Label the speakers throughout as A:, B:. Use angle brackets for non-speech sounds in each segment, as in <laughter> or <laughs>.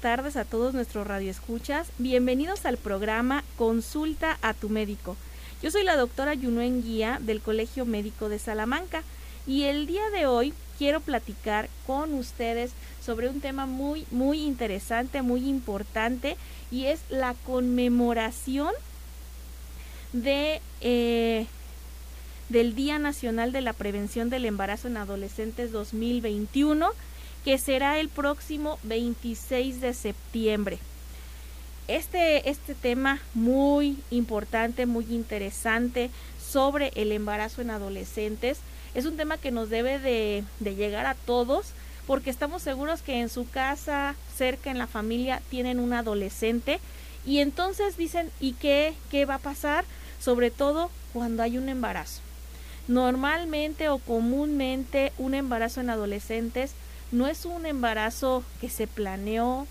A: tardes a todos nuestros radioescuchas. Bienvenidos al programa Consulta a tu médico. Yo soy la doctora Yunuen Guía del Colegio Médico de Salamanca y el día de hoy quiero platicar con ustedes sobre un tema muy, muy interesante, muy importante y es la conmemoración de, eh, del Día Nacional de la Prevención del Embarazo en Adolescentes 2021 que será el próximo 26 de septiembre. Este, este tema muy importante, muy interesante sobre el embarazo en adolescentes es un tema que nos debe de, de llegar a todos porque estamos seguros que en su casa, cerca en la familia, tienen un adolescente y entonces dicen, ¿y qué, qué va a pasar? Sobre todo cuando hay un embarazo. Normalmente o comúnmente un embarazo en adolescentes no es un embarazo que se planeó,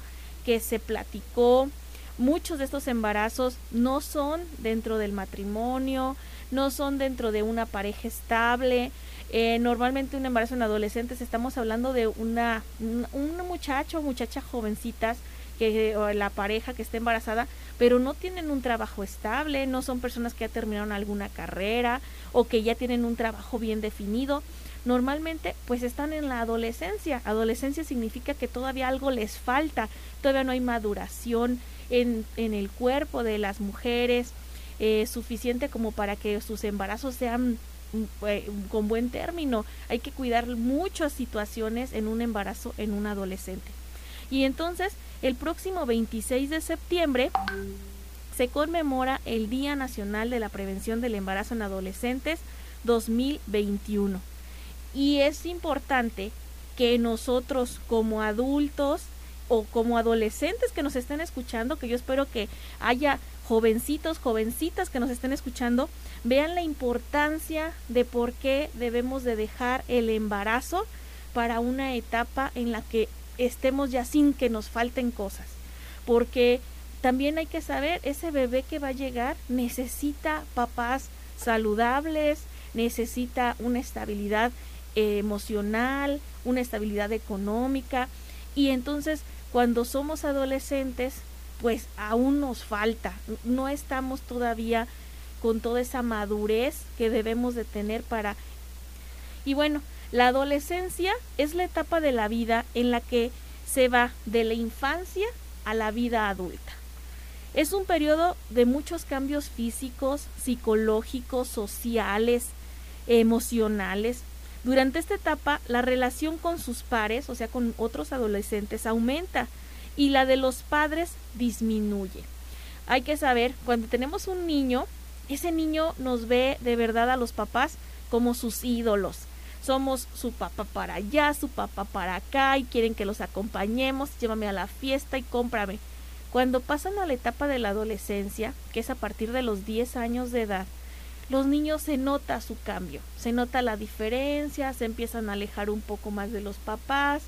A: que se platicó. Muchos de estos embarazos no son dentro del matrimonio, no son dentro de una pareja estable. Eh, normalmente un embarazo en adolescentes estamos hablando de una, un muchacho o muchacha jovencitas que o la pareja que está embarazada, pero no tienen un trabajo estable, no son personas que ya terminaron alguna carrera o que ya tienen un trabajo bien definido normalmente pues están en la adolescencia. Adolescencia significa que todavía algo les falta, todavía no hay maduración en, en el cuerpo de las mujeres eh, suficiente como para que sus embarazos sean mm, eh, con buen término. Hay que cuidar muchas situaciones en un embarazo en un adolescente. Y entonces, el próximo 26 de septiembre se conmemora el Día Nacional de la Prevención del Embarazo en Adolescentes 2021. Y es importante que nosotros como adultos o como adolescentes que nos estén escuchando, que yo espero que haya jovencitos, jovencitas que nos estén escuchando, vean la importancia de por qué debemos de dejar el embarazo para una etapa en la que estemos ya sin que nos falten cosas. Porque también hay que saber, ese bebé que va a llegar necesita papás saludables, necesita una estabilidad emocional, una estabilidad económica y entonces cuando somos adolescentes pues aún nos falta, no estamos todavía con toda esa madurez que debemos de tener para... Y bueno, la adolescencia es la etapa de la vida en la que se va de la infancia a la vida adulta. Es un periodo de muchos cambios físicos, psicológicos, sociales, emocionales, durante esta etapa, la relación con sus pares, o sea, con otros adolescentes, aumenta y la de los padres disminuye. Hay que saber, cuando tenemos un niño, ese niño nos ve de verdad a los papás como sus ídolos. Somos su papá para allá, su papá para acá y quieren que los acompañemos, llévame a la fiesta y cómprame. Cuando pasan a la etapa de la adolescencia, que es a partir de los 10 años de edad, los niños se nota su cambio, se nota la diferencia, se empiezan a alejar un poco más de los papás,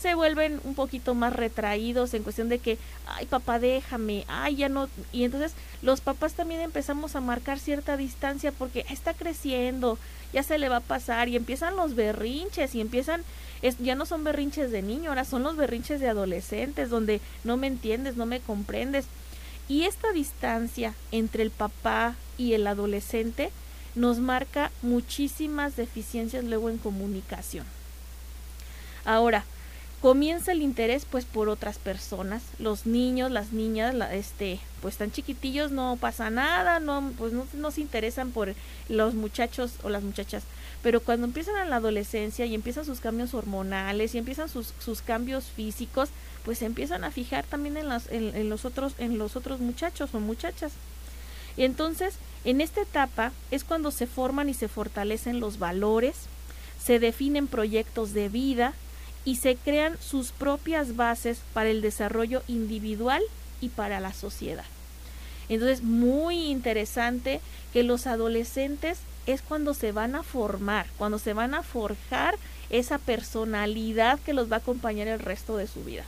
A: se vuelven un poquito más retraídos en cuestión de que, ay papá, déjame, ay ya no, y entonces los papás también empezamos a marcar cierta distancia porque está creciendo, ya se le va a pasar y empiezan los berrinches y empiezan, ya no son berrinches de niño, ahora son los berrinches de adolescentes donde no me entiendes, no me comprendes y esta distancia entre el papá y el adolescente nos marca muchísimas deficiencias luego en comunicación. Ahora, comienza el interés pues por otras personas, los niños, las niñas, este, pues tan chiquitillos no pasa nada, no pues no, no se interesan por los muchachos o las muchachas, pero cuando empiezan a la adolescencia y empiezan sus cambios hormonales y empiezan sus, sus cambios físicos, pues se empiezan a fijar también en, las, en, los otros, en los otros muchachos o muchachas. Y entonces, en esta etapa es cuando se forman y se fortalecen los valores, se definen proyectos de vida y se crean sus propias bases para el desarrollo individual y para la sociedad. Entonces, muy interesante que los adolescentes es cuando se van a formar, cuando se van a forjar esa personalidad que los va a acompañar el resto de su vida.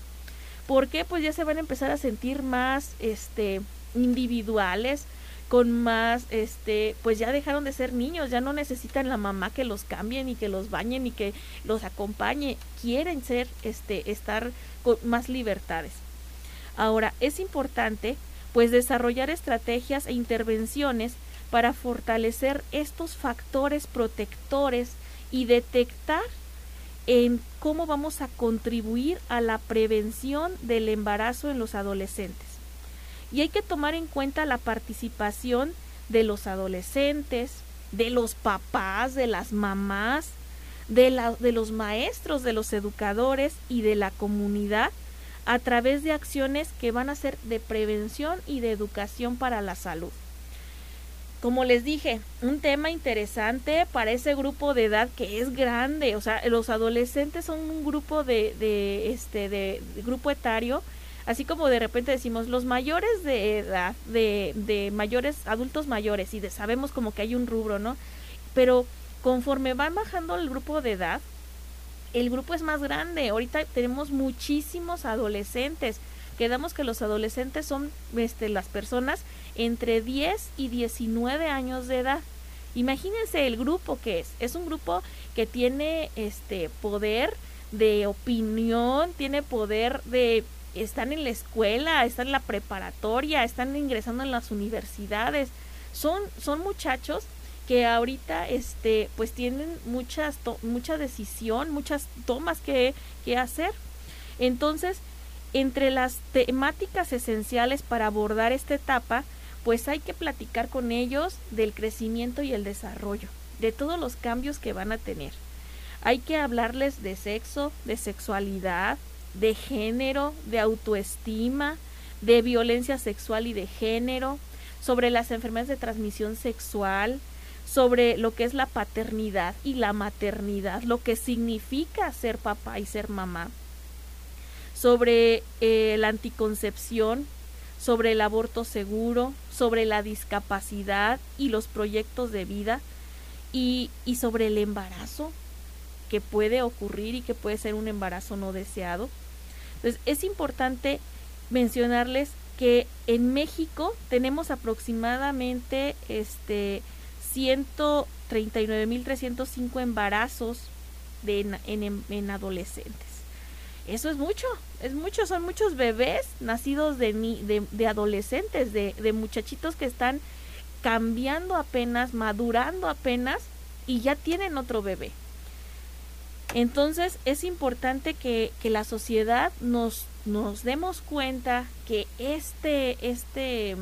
A: ¿Por qué? Pues ya se van a empezar a sentir más este individuales, con más este, pues ya dejaron de ser niños, ya no necesitan la mamá que los cambien y que los bañen y que los acompañe, quieren ser este estar con más libertades. Ahora, es importante pues desarrollar estrategias e intervenciones para fortalecer estos factores protectores y detectar en cómo vamos a contribuir a la prevención del embarazo en los adolescentes. Y hay que tomar en cuenta la participación de los adolescentes, de los papás, de las mamás, de, de los maestros, de los educadores y de la comunidad a través de acciones que van a ser de prevención y de educación para la salud. Como les dije, un tema interesante para ese grupo de edad que es grande, o sea, los adolescentes son un grupo de, de este, de, grupo etario, así como de repente decimos los mayores de edad, de, de mayores, adultos mayores, y de, sabemos como que hay un rubro, ¿no? Pero conforme van bajando el grupo de edad, el grupo es más grande. Ahorita tenemos muchísimos adolescentes. Quedamos que los adolescentes son este, las personas entre 10 y 19 años de edad. Imagínense el grupo que es. Es un grupo que tiene este poder de opinión, tiene poder de están en la escuela, están en la preparatoria, están ingresando en las universidades. Son son muchachos que ahorita este pues tienen muchas mucha decisión, muchas tomas que, que hacer. Entonces, entre las temáticas esenciales para abordar esta etapa, pues hay que platicar con ellos del crecimiento y el desarrollo, de todos los cambios que van a tener. Hay que hablarles de sexo, de sexualidad, de género, de autoestima, de violencia sexual y de género, sobre las enfermedades de transmisión sexual, sobre lo que es la paternidad y la maternidad, lo que significa ser papá y ser mamá, sobre eh, la anticoncepción, sobre el aborto seguro, sobre la discapacidad y los proyectos de vida y, y sobre el embarazo que puede ocurrir y que puede ser un embarazo no deseado. Entonces es importante mencionarles que en México tenemos aproximadamente este 139.305 embarazos de en, en, adolescentes. Eso es mucho, es mucho, son muchos bebés nacidos de, de, de adolescentes, de, de muchachitos que están cambiando apenas, madurando apenas y ya tienen otro bebé. Entonces es importante que, que, la sociedad nos, nos demos cuenta que este, este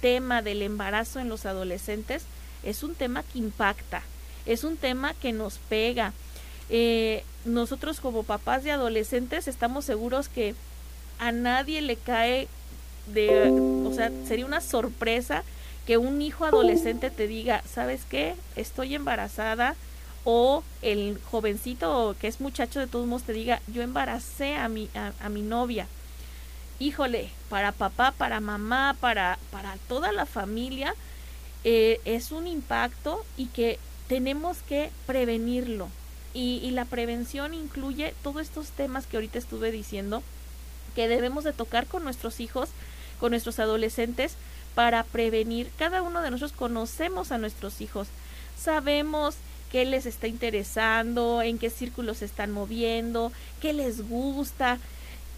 A: tema del embarazo en los adolescentes es un tema que impacta, es un tema que nos pega. Eh, nosotros como papás de adolescentes estamos seguros que a nadie le cae de, o sea, sería una sorpresa que un hijo adolescente te diga, ¿sabes qué? Estoy embarazada o el jovencito que es muchacho de todos modos te diga, yo embaracé a mi, a, mi novia. Híjole, para papá, para mamá, para, para toda la familia, eh, es un impacto y que tenemos que prevenirlo. Y, y, la prevención incluye todos estos temas que ahorita estuve diciendo que debemos de tocar con nuestros hijos, con nuestros adolescentes, para prevenir. Cada uno de nosotros conocemos a nuestros hijos, sabemos qué les está interesando, en qué círculos se están moviendo, qué les gusta.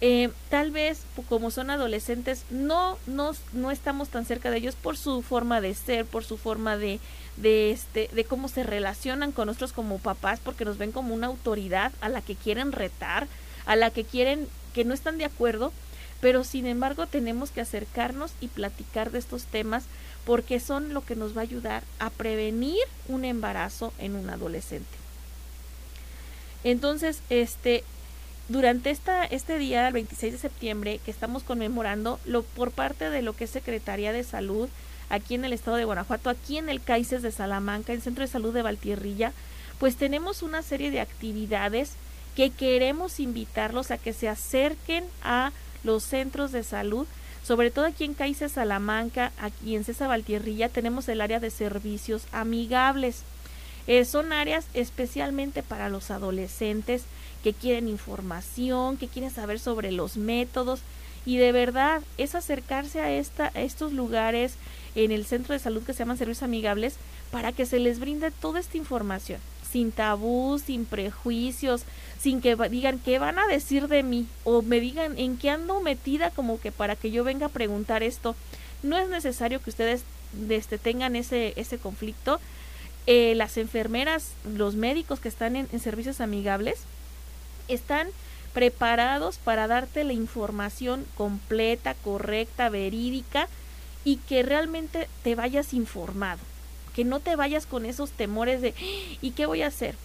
A: Eh, tal vez como son adolescentes no, no, estamos tan cerca de ellos por su forma de ser, por su forma de, de, este, de cómo se relacionan con nosotros como papás, porque nos ven como una autoridad a la que quieren retar, a la que quieren, que no están de acuerdo, pero sin embargo tenemos que acercarnos y platicar de estos temas porque son lo que nos va a ayudar a prevenir un embarazo en un adolescente. Entonces, este, durante esta, este día, el 26 de septiembre, que estamos conmemorando, lo, por parte de lo que es Secretaría de Salud, aquí en el estado de Guanajuato, aquí en el CAICES de Salamanca, el Centro de Salud de Valtierrilla, pues tenemos una serie de actividades que queremos invitarlos a que se acerquen a los centros de salud, sobre todo aquí en CAICES Salamanca, aquí en César Valtierrilla, tenemos el área de servicios amigables. Eh, son áreas especialmente para los adolescentes que quieren información, que quieren saber sobre los métodos y de verdad es acercarse a, esta, a estos lugares en el centro de salud que se llaman servicios amigables para que se les brinde toda esta información. sin tabú, sin prejuicios, sin que digan qué van a decir de mí o me digan en qué ando metida como que para que yo venga a preguntar esto. No es necesario que ustedes este, tengan ese, ese conflicto. Eh, las enfermeras, los médicos que están en servicios amigables, están preparados para darte la información completa, correcta, verídica y que realmente te vayas informado, que no te vayas con esos temores de ¿y qué voy a hacer?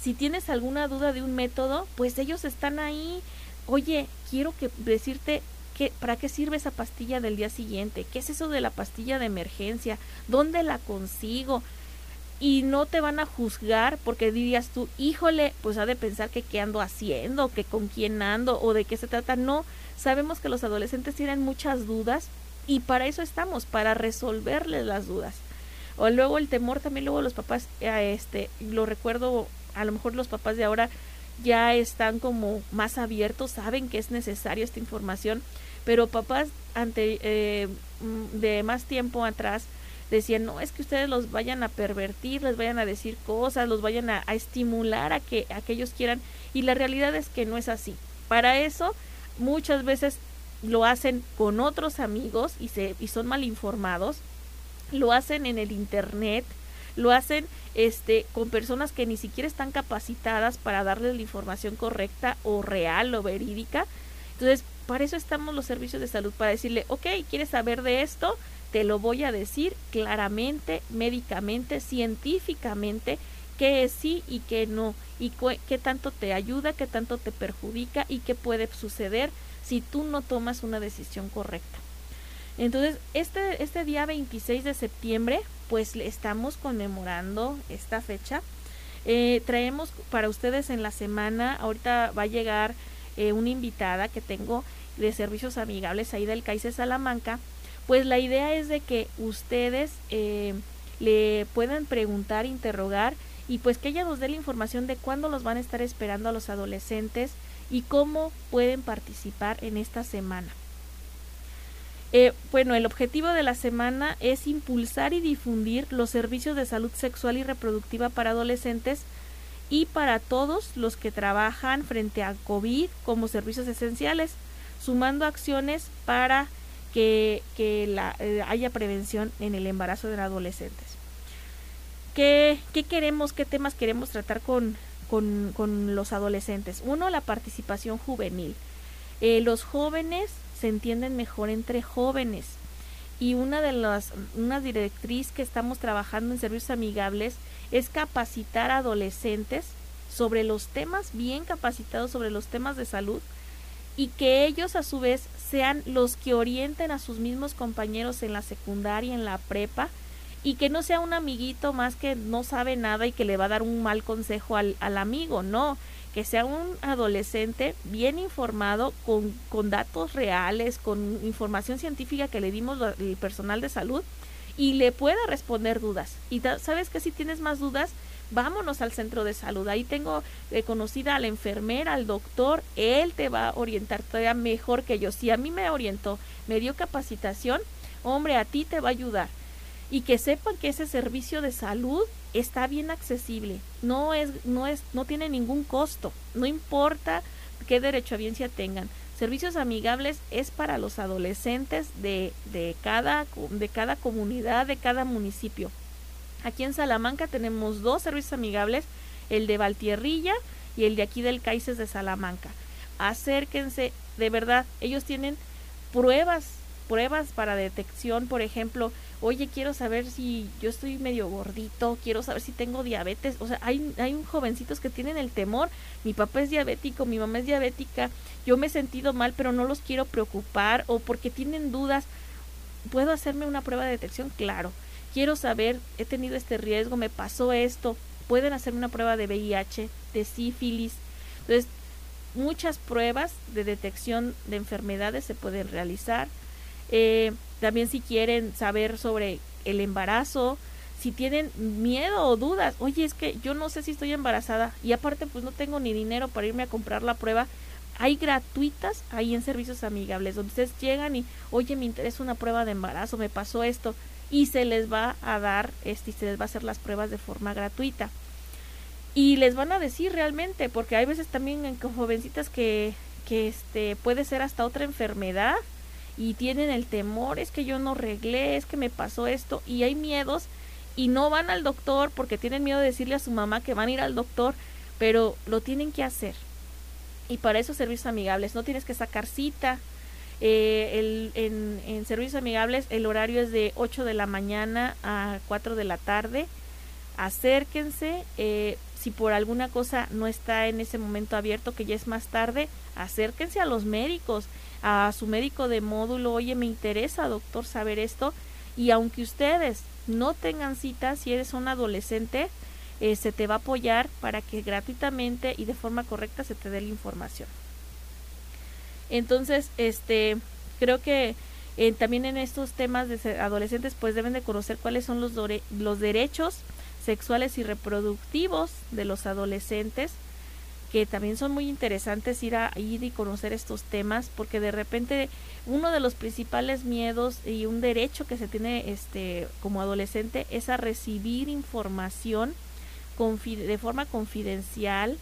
A: Si tienes alguna duda de un método, pues ellos están ahí. Oye, quiero que decirte que, para qué sirve esa pastilla del día siguiente, qué es eso de la pastilla de emergencia, dónde la consigo, y no te van a juzgar porque dirías tú, híjole, pues ha de pensar que qué ando haciendo, que con quién ando o de qué se trata. No, sabemos que los adolescentes tienen muchas dudas y para eso estamos, para resolverles las dudas. O luego el temor también luego los papás eh, este lo recuerdo, a lo mejor los papás de ahora ya están como más abiertos, saben que es necesaria esta información, pero papás ante eh, mm, de más tiempo atrás decían, no, es que ustedes los vayan a pervertir, les vayan a decir cosas, los vayan a, estimular a que, a que ellos quieran. Y la realidad es que no es así. Para eso, muchas veces lo hacen con otros amigos y, se, y son mal informados, lo hacen en el internet, lo hacen este con personas que ni siquiera están capacitadas para darles la información correcta o real o verídica. Entonces, para eso estamos los servicios de salud, para decirle, ok, ¿quieres saber de esto? te lo voy a decir claramente, médicamente, científicamente, qué es sí y qué no, y qué tanto te ayuda, qué tanto te perjudica y qué puede suceder si tú no tomas una decisión correcta. Entonces, este, este día 26 de septiembre, pues estamos conmemorando esta fecha. Eh, traemos para ustedes en la semana, ahorita va a llegar eh, una invitada que tengo de servicios amigables ahí del CAICE Salamanca, pues la idea es de que ustedes eh, le puedan preguntar, interrogar y pues que ella nos dé la información de cuándo los van a estar esperando a los adolescentes y cómo pueden participar en esta semana. Eh, bueno, el objetivo de la semana es impulsar y difundir los servicios de salud sexual y reproductiva para adolescentes y para todos los que trabajan frente a COVID como servicios esenciales, sumando acciones para que, la, eh, haya prevención en el embarazo de adolescentes. ¿Qué, ¿Qué, queremos, qué temas queremos tratar con, con, los adolescentes? Uno, la participación juvenil. Eh, los jóvenes se entienden mejor entre jóvenes y una de las una directriz que estamos trabajando en servicios amigables es capacitar a adolescentes sobre los temas bien capacitados sobre los temas de salud y que ellos a su vez sean los que orienten a sus mismos compañeros en la secundaria, en la prepa, y que no sea un amiguito más que no sabe nada y que le va a dar un mal consejo al, al amigo, no, que sea un adolescente bien informado, con, con datos reales, con información científica que le dimos el personal de salud y le pueda responder dudas. Y sabes que si tienes más dudas, vámonos al centro de salud. Ahí tengo eh, conocida a la enfermera, al doctor, él te va a orientar todavía mejor que yo. Si a mí me orientó, me dio capacitación, hombre, a ti te va a ayudar. Y que sepan que ese servicio de salud está bien accesible, no es, no es, no tiene ningún costo, no importa qué derecho a biencia tengan. Servicios amigables es para los adolescentes de, de, cada, de cada comunidad, de cada municipio. Aquí en Salamanca tenemos dos servicios amigables, el de Valtierrilla y el de aquí del Caices de Salamanca. Acérquense, de verdad, ellos tienen pruebas, pruebas para detección, por ejemplo, oye, quiero saber si yo estoy medio gordito, quiero saber si tengo diabetes, o sea, hay, hay un jovencitos que tienen el temor, mi papá es diabético, mi mamá es diabética, yo me he sentido mal, pero no los quiero preocupar, o porque tienen dudas, ¿puedo hacerme una prueba de detección? Claro quiero saber, he tenido este riesgo, me pasó esto, pueden hacer una prueba de VIH, de sífilis. Entonces, muchas pruebas de detección de enfermedades se pueden realizar. Eh, también si quieren saber sobre el embarazo, si tienen miedo o dudas, oye, es que yo no sé si estoy embarazada y aparte pues no tengo ni dinero para irme a comprar la prueba, hay gratuitas ahí en servicios amigables donde ustedes llegan y, oye, me interesa una prueba de embarazo, me pasó esto y se les va a dar este se les va a hacer las pruebas de forma gratuita. y les van a decir realmente, porque hay veces también en jovencitas que, que este, puede ser hasta otra enfermedad y tienen el temor, es que yo no reglé, es que me pasó esto y hay miedos y no van al doctor porque tienen miedo de decirle a su mamá que van a ir al doctor, pero lo tienen que hacer. Y para eso servicios amigables, no tienes que sacar cita. Eh, el, en, servicios amigables el horario es de 8 de la mañana a 4 de la tarde. Acérquense, eh, si por alguna cosa no está en ese momento abierto, que ya es más tarde, acérquense a los médicos, a su médico de módulo, oye, me interesa, doctor, saber esto. Y aunque ustedes no tengan cita, si eres un adolescente, eh, se te va a apoyar para que gratuitamente y de forma correcta se te dé la información. Entonces, este, creo que eh, también en estos temas de adolescentes, pues deben de conocer cuáles son los, los derechos sexuales y reproductivos de los adolescentes, que también son muy interesantes ir a ir y conocer estos temas, porque de repente uno de los principales miedos y un derecho que se tiene este como adolescente es a recibir información de forma confidencial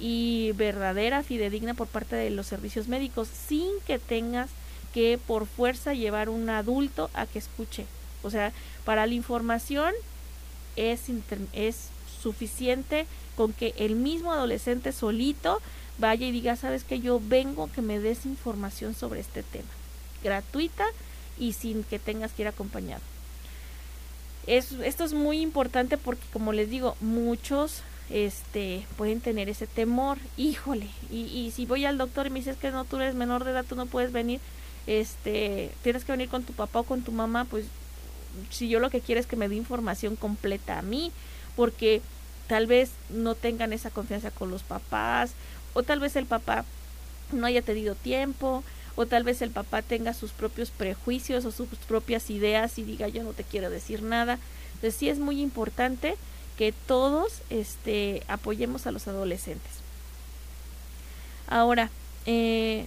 A: y verdadera, fidedigna por parte de los servicios médicos, sin que tengas que por fuerza llevar un adulto a que escuche. O sea, para la información es, es suficiente con que el mismo adolescente solito vaya y diga, sabes que yo vengo que me des información sobre este tema, gratuita y sin que tengas que ir acompañado. Es, esto es muy importante porque, como les digo, muchos este pueden tener ese temor, híjole, y, y si voy al doctor y me dices que no, tú eres menor de edad, tú no puedes venir, este, tienes que venir con tu papá o con tu mamá, pues si yo lo que quiero es que me dé información completa a mí, porque tal vez no tengan esa confianza con los papás, o tal vez el papá no haya tenido tiempo, o tal vez el papá tenga sus propios prejuicios o sus propias ideas y diga yo no te quiero decir nada. Entonces sí es muy importante que todos este, apoyemos a los adolescentes. Ahora, eh,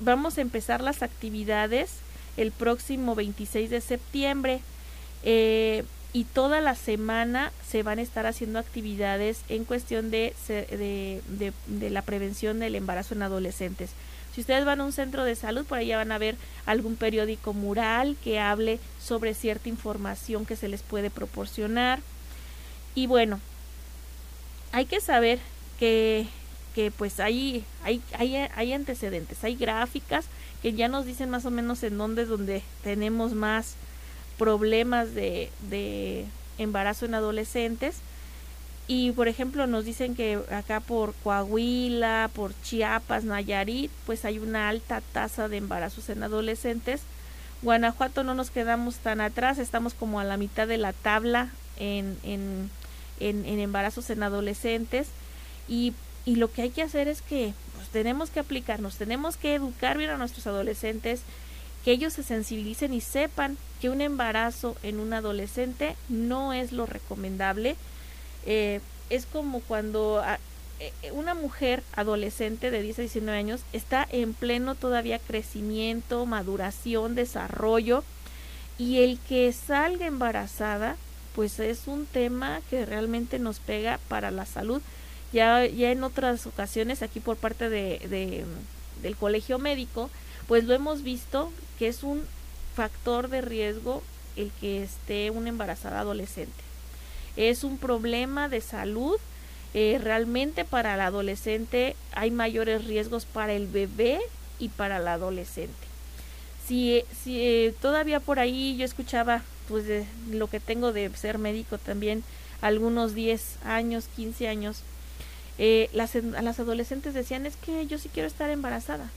A: vamos a empezar las actividades el próximo 26 de septiembre. Eh, y toda la semana se van a estar haciendo actividades en cuestión de, de, la prevención del embarazo en adolescentes. Si ustedes van a un centro de salud, por allá van a ver algún periódico mural que hable sobre cierta información que se les puede proporcionar. Y bueno, hay que saber que, que pues hay, hay, hay, hay antecedentes, hay gráficas que ya nos dicen más o menos en dónde donde tenemos más problemas de, de embarazo en adolescentes. Y por ejemplo nos dicen que acá por Coahuila, por Chiapas, Nayarit, pues hay una alta tasa de embarazos en adolescentes. Guanajuato no nos quedamos tan atrás, estamos como a la mitad de la tabla en, en, en, embarazos en adolescentes. Y, y, lo que hay que hacer es que pues, tenemos que aplicarnos, tenemos que educar bien a nuestros adolescentes, que ellos se sensibilicen y sepan que un embarazo en un adolescente no es lo recomendable. Eh, es como cuando ah, eh, una mujer adolescente de 10 a 19 años está en pleno todavía crecimiento, maduración, desarrollo y el que salga embarazada pues es un tema que realmente nos pega para la salud. Ya, ya en otras ocasiones aquí por parte de, del colegio médico pues lo hemos visto que es un factor de riesgo el que esté una embarazada adolescente. Es un problema de salud. Eh, realmente para el adolescente hay mayores riesgos para el bebé y para el adolescente. Si, si eh, todavía por ahí yo escuchaba, pues de lo que tengo de ser médico también, algunos 10 años, 15 años, eh, las, las adolescentes decían, es que yo sí quiero estar embarazada.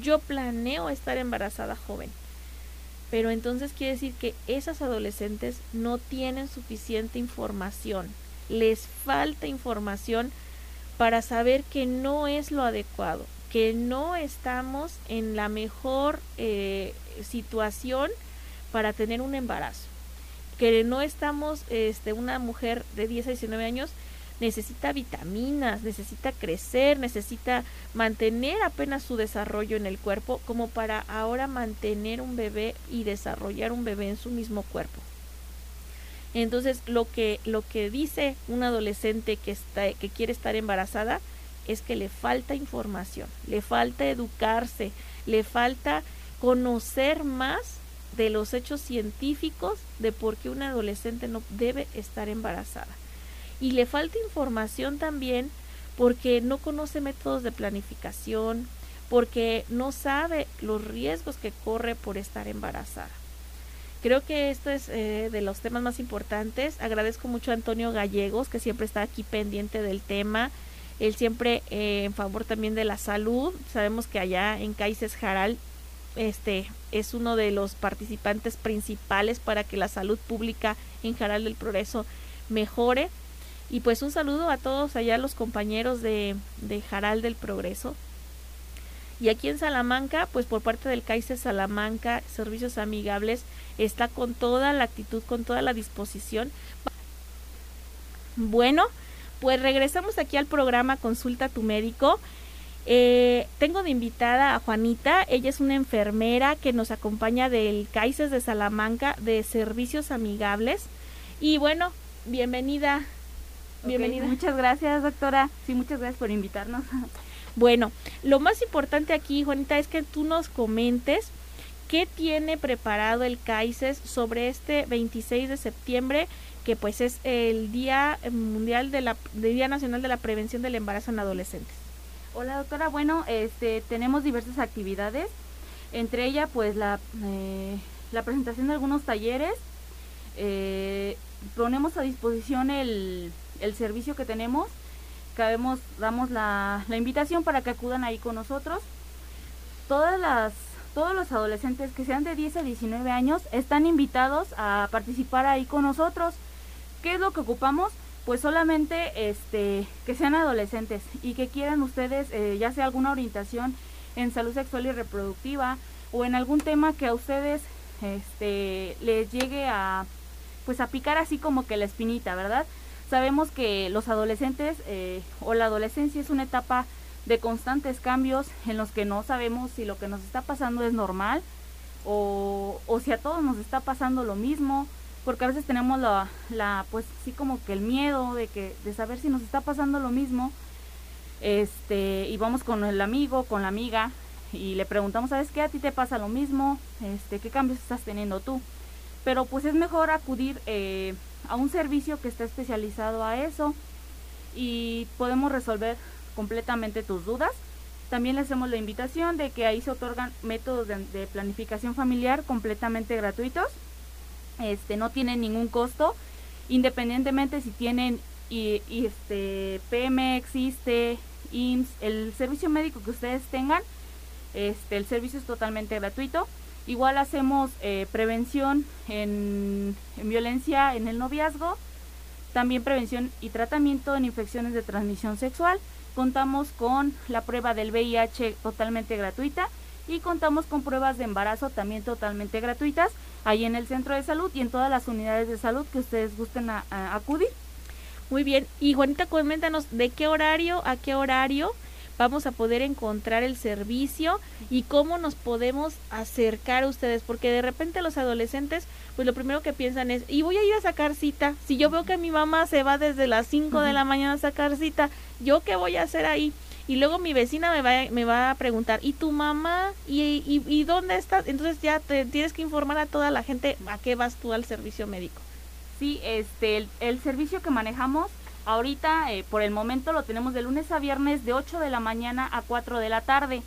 A: Yo planeo estar embarazada joven. Pero entonces quiere decir que esas adolescentes no tienen suficiente información. Les falta información para saber que no es lo adecuado, que no estamos en la mejor eh, situación para tener un embarazo, que no estamos, este, una mujer de 10 a 19 años necesita vitaminas, necesita crecer, necesita mantener apenas su desarrollo en el cuerpo como para ahora mantener un bebé y desarrollar un bebé en su mismo cuerpo. Entonces, lo que, lo que dice un adolescente que, está, que quiere estar embarazada es que le falta información, le falta educarse, le falta conocer más de los hechos científicos de por qué una adolescente no debe estar embarazada. Y le falta información también porque no conoce métodos de planificación, porque no sabe los riesgos que corre por estar embarazada. Creo que esto es eh, de los temas más importantes. Agradezco mucho a Antonio Gallegos, que siempre está aquí pendiente del tema. Él siempre eh, en favor también de la salud. Sabemos que allá en Caices Jaral este es uno de los participantes principales para que la salud pública en Jaral del Progreso mejore. Y pues un saludo a todos allá los compañeros de, de Jaral del Progreso. Y aquí en Salamanca, pues por parte del CAICE Salamanca, Servicios Amigables, está con toda la actitud, con toda la disposición. Bueno, pues regresamos aquí al programa Consulta tu médico. Eh, tengo de invitada a Juanita, ella es una enfermera que nos acompaña del CAICES de Salamanca de Servicios Amigables. Y bueno, bienvenida.
B: bienvenida. Muchas gracias, doctora. Sí, muchas gracias por invitarnos. <laughs>
A: Bueno, lo más importante aquí, Juanita, es que tú nos comentes qué tiene preparado el CAICES sobre este 26 de septiembre, que pues es el Día Mundial de la Día Nacional de la Prevención del Embarazo en Adolescentes.
B: Hola doctora, bueno, este, tenemos diversas actividades, entre ellas pues la, eh, presentación de algunos talleres, eh, ponemos a disposición el, servicio que tenemos, cabemos, damos la, invitación para que acudan ahí con nosotros. Todos los adolescentes que sean de 10 a 19 años están invitados a participar ahí con nosotros. ¿Qué es lo que ocupamos? Pues solamente este que sean adolescentes y que quieran ustedes eh, ya sea alguna orientación en salud sexual y reproductiva o en algún tema que a ustedes este les llegue a pues a picar así como que la espinita verdad sabemos que los adolescentes eh, o la adolescencia es una etapa de constantes cambios en los que no sabemos si lo que nos está pasando es normal o, o si a todos nos está pasando lo mismo porque a veces tenemos la, pues sí como que el miedo de que de saber si nos está pasando lo mismo este y vamos con el amigo con la amiga y le preguntamos sabes qué a ti te pasa lo mismo este qué cambios estás teniendo tú pero pues es mejor acudir eh, a un servicio que está especializado a eso y podemos resolver completamente tus dudas. También le hacemos la invitación de que ahí se otorgan métodos de planificación familiar completamente gratuitos este no tienen ningún costo, independientemente si tienen y, este PM existe, IMSS, el servicio médico que ustedes tengan, este el servicio es totalmente gratuito. Igual hacemos eh, prevención en, en violencia en el noviazgo, también prevención y tratamiento en infecciones de transmisión sexual. Contamos con la prueba del VIH totalmente gratuita y contamos con pruebas de embarazo también totalmente gratuitas ahí en el centro de salud y en todas las unidades de salud que ustedes gusten a, acudir.
A: Muy bien, y Juanita, coméntanos de qué horario a qué horario vamos a poder encontrar el servicio y cómo nos podemos acercar a ustedes, porque de repente los adolescentes, pues lo primero que piensan es, y voy a ir a sacar cita, si yo veo que mi mamá se va desde las 5 de la mañana a sacar cita, ¿yo qué voy a hacer ahí? Y luego mi vecina me va, me va a preguntar, ¿y tu mamá? ¿Y, y, dónde estás? Entonces ya te tienes que informar a toda la gente a qué vas tú al servicio médico.
B: Sí, este, el, servicio que manejamos ahorita, eh, por el momento, lo tenemos de lunes a viernes de 8 de la mañana a 4 de la tarde.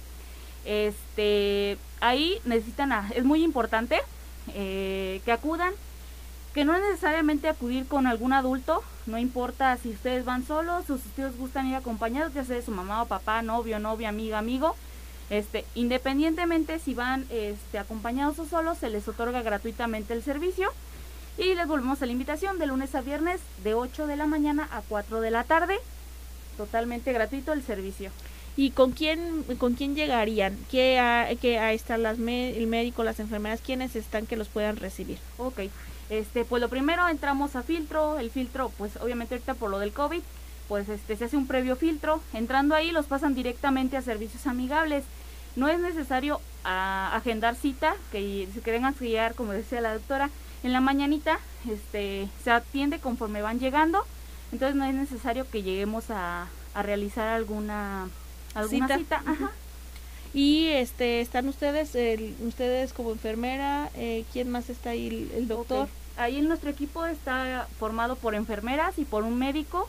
B: Este, ahí necesitan, es muy importante eh, que acudan que no es necesariamente acudir con algún adulto, no importa si ustedes van solos o si ustedes gustan ir acompañados, ya sea de su mamá o papá, novio, novia, amiga, amigo. Este, independientemente si van este, acompañados o solos, se les otorga gratuitamente el servicio. Y les volvemos a la invitación de lunes a viernes de 8 de la mañana a 4 de la tarde. Totalmente gratuito el servicio.
A: ¿Y con quién, con quién llegarían? ¿Qué, que ahí están las el médico, las enfermeras? ¿Quiénes están que los puedan recibir?
B: Ok. Este, pues lo primero entramos a filtro, el filtro, pues obviamente ahorita por lo del COVID, pues este se hace un previo filtro, entrando ahí los pasan directamente a servicios amigables. No es necesario ah, agendar cita, que se queden a guiar, como decía la doctora, en la mañanita este, se atiende conforme van llegando, entonces no es necesario que lleguemos a, a realizar alguna, alguna cita.
A: Y este, están ustedes, ustedes como enfermera, eh, ¿quién más está ahí? El, doctor.
B: Ahí en nuestro equipo está formado por enfermeras y por un médico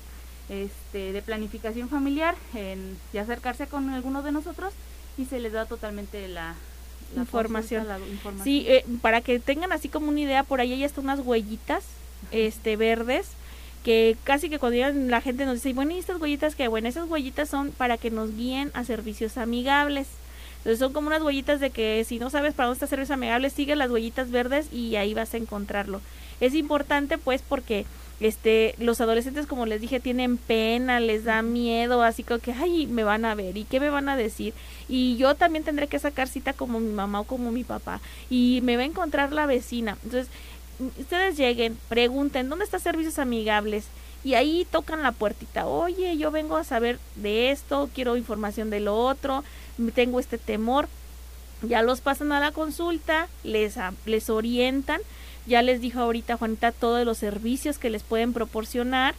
B: este, de planificación familiar, en, de acercarse con alguno de nosotros y se les da totalmente la,
A: información. Sí, eh, para que tengan así como una idea, por ahí hay hasta unas huellitas este, verdes que casi que cuando la gente nos dice, bueno, ¿y estas huellitas que Bueno, esas huellitas son para que nos guíen a servicios amigables. Entonces son como unas huellitas de que si no sabes para dónde está servicio amigable, sigue las huellitas verdes y ahí vas a encontrarlo. Es importante pues porque este los adolescentes como les dije tienen pena, les da miedo, así como que ay, me van a ver y qué me van a decir y yo también tendré que sacar cita como mi mamá o como mi papá y me va a encontrar la vecina. Entonces, ustedes lleguen, pregunten, ¿dónde está servicios amigables? y ahí tocan la puertita, oye, yo vengo a saber de esto, quiero información de lo otro, tengo este temor, ya los pasan a la consulta, les, les orientan, ya les dijo ahorita Juanita todos los servicios que les pueden proporcionar.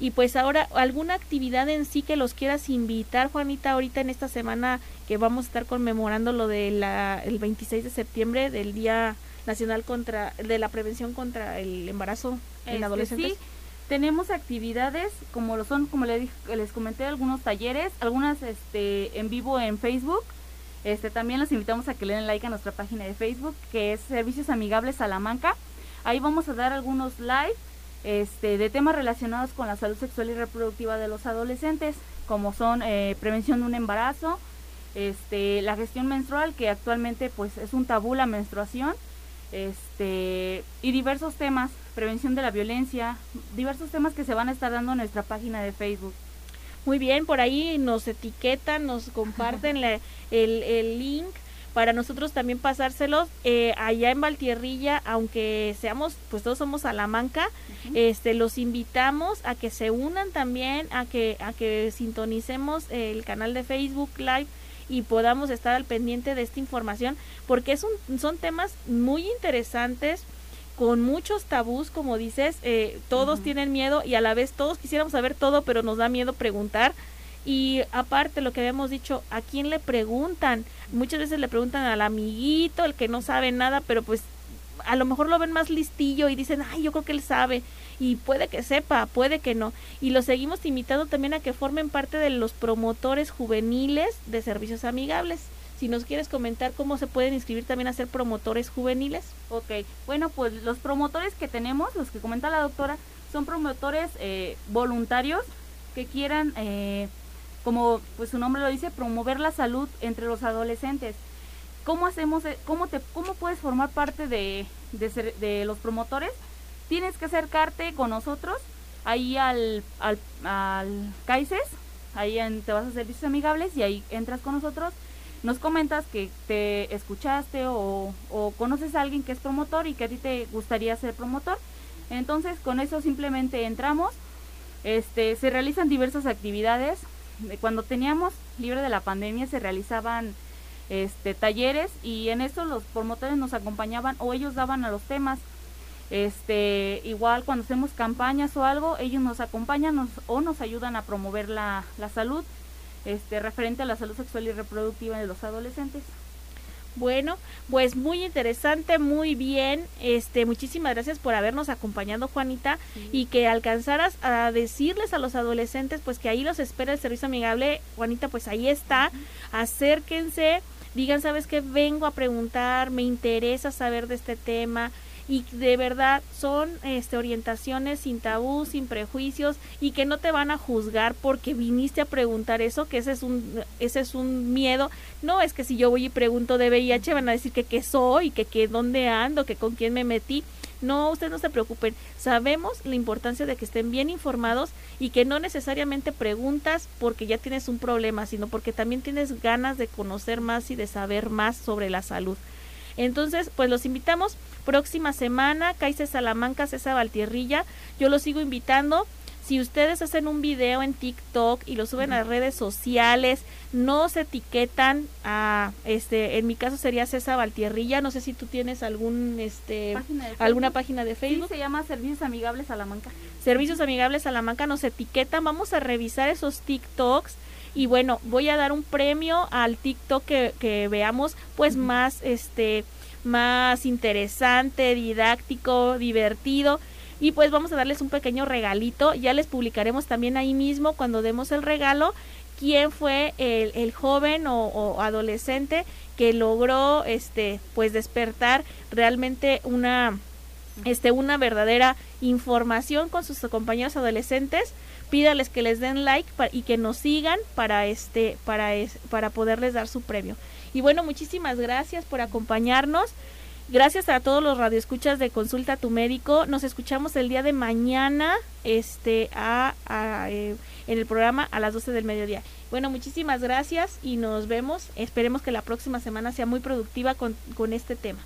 A: Y pues ahora, alguna actividad en sí que los quieras invitar, Juanita, ahorita en esta semana que vamos a estar conmemorando lo del el 26 de septiembre del Día Nacional contra de la Prevención contra el Embarazo en
B: este,
A: Adolescentes.
B: Sí, tenemos actividades como lo son, como les, les comenté, algunos talleres, algunas este, en vivo en Facebook. Este, también los invitamos a que le den like a nuestra página de Facebook, que es Servicios Amigables Salamanca. Ahí vamos a dar algunos live este, de temas relacionados con la salud sexual y reproductiva de los adolescentes, como son eh, prevención de un embarazo, este, la gestión menstrual, que actualmente pues es un tabú la menstruación, este, y diversos temas, prevención de la violencia, diversos temas que se van a estar dando en nuestra página de Facebook.
A: Muy bien, por ahí nos etiquetan, nos comparten el, el, link para nosotros también pasárselos eh, allá en Valtierrilla, aunque seamos, pues todos somos Salamanca, este, los invitamos a que se unan también, a que, a que sintonicemos el canal de Facebook Live y podamos estar al pendiente de esta información, porque es un, son temas muy interesantes con muchos tabús, como dices, eh, todos tienen miedo y a la vez todos quisiéramos saber todo, pero nos da miedo preguntar. Y aparte lo que habíamos dicho, ¿a quién le preguntan? Muchas veces le preguntan al amiguito, el que no sabe nada, pero pues a lo mejor lo ven más listillo y dicen, ay, yo creo que él sabe. Y puede que sepa, puede que no. Y lo seguimos invitando también a que formen parte de los promotores juveniles de servicios amigables. Si nos quieres comentar cómo se pueden inscribir también a ser promotores juveniles.
B: Ok, bueno, pues los promotores que tenemos, los que comenta la doctora, son promotores eh, voluntarios que quieran, eh, como pues su nombre lo dice, promover la salud entre los adolescentes. ¿Cómo hacemos, eh, cómo, te, cómo puedes formar parte de, de, los promotores? Tienes que acercarte con nosotros ahí al, al, al CAICES, ahí te vas a servicios amigables y ahí entras con nosotros. Nos comentas que te escuchaste o, conoces a alguien que es promotor y que a ti te gustaría ser promotor. Entonces con eso simplemente entramos. Este, se realizan diversas actividades. Cuando teníamos libre de la pandemia se realizaban este, talleres y en eso los promotores nos acompañaban o ellos daban a los temas. Este, igual cuando hacemos campañas o algo, ellos nos acompañan o nos ayudan a promover la, la salud este, referente a la salud sexual y reproductiva de los adolescentes.
A: Bueno, pues muy interesante, muy bien. Este, muchísimas gracias por habernos acompañado, Juanita, y que alcanzaras a decirles a los adolescentes, pues que ahí los espera el servicio amigable. Juanita, pues ahí está. Acérquense, digan, sabes que vengo a preguntar, me interesa saber de este tema y de verdad son este orientaciones sin tabú, sin prejuicios y que no te van a juzgar porque viniste a preguntar eso, que ese es un ese es un miedo. No, es que si yo voy y pregunto de VIH van a decir que qué soy, que qué dónde ando, que con quién me metí. No, ustedes no se preocupen. Sabemos la importancia de que estén bien informados y que no necesariamente preguntas porque ya tienes un problema, sino porque también tienes ganas de conocer más y de saber más sobre la salud. Entonces, pues los invitamos próxima semana, Caice Salamanca, César Valtierrilla. Yo los sigo invitando si ustedes hacen un video en TikTok y lo suben a las redes sociales, no se etiquetan a, este, en mi caso sería César Valtierrilla, no sé si tú tienes algún, este, alguna página de Facebook.
B: Sí, se llama Servicios Amigables Salamanca.
A: Servicios Amigables Salamanca nos etiquetan, vamos a revisar esos TikToks y bueno, voy a dar un premio al TikTok que, que veamos pues más, este, más interesante, didáctico, divertido. Y pues vamos a darles un pequeño regalito. Ya les publicaremos también ahí mismo cuando demos el regalo quién fue el, joven o, adolescente que logró este pues despertar realmente una este una verdadera información con sus compañeros adolescentes pídales que les den like y que nos sigan para este para es, para poderles dar su premio y bueno muchísimas gracias por acompañarnos Gracias a todos los radioescuchas de Consulta tu médico. Nos escuchamos el día de mañana este, a, eh, en el programa a las 12 del mediodía. Bueno, muchísimas gracias y nos vemos. Esperemos que la próxima semana sea muy productiva con, con este tema.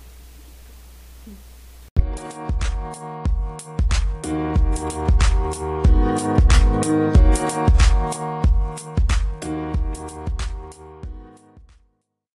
A: Thank you.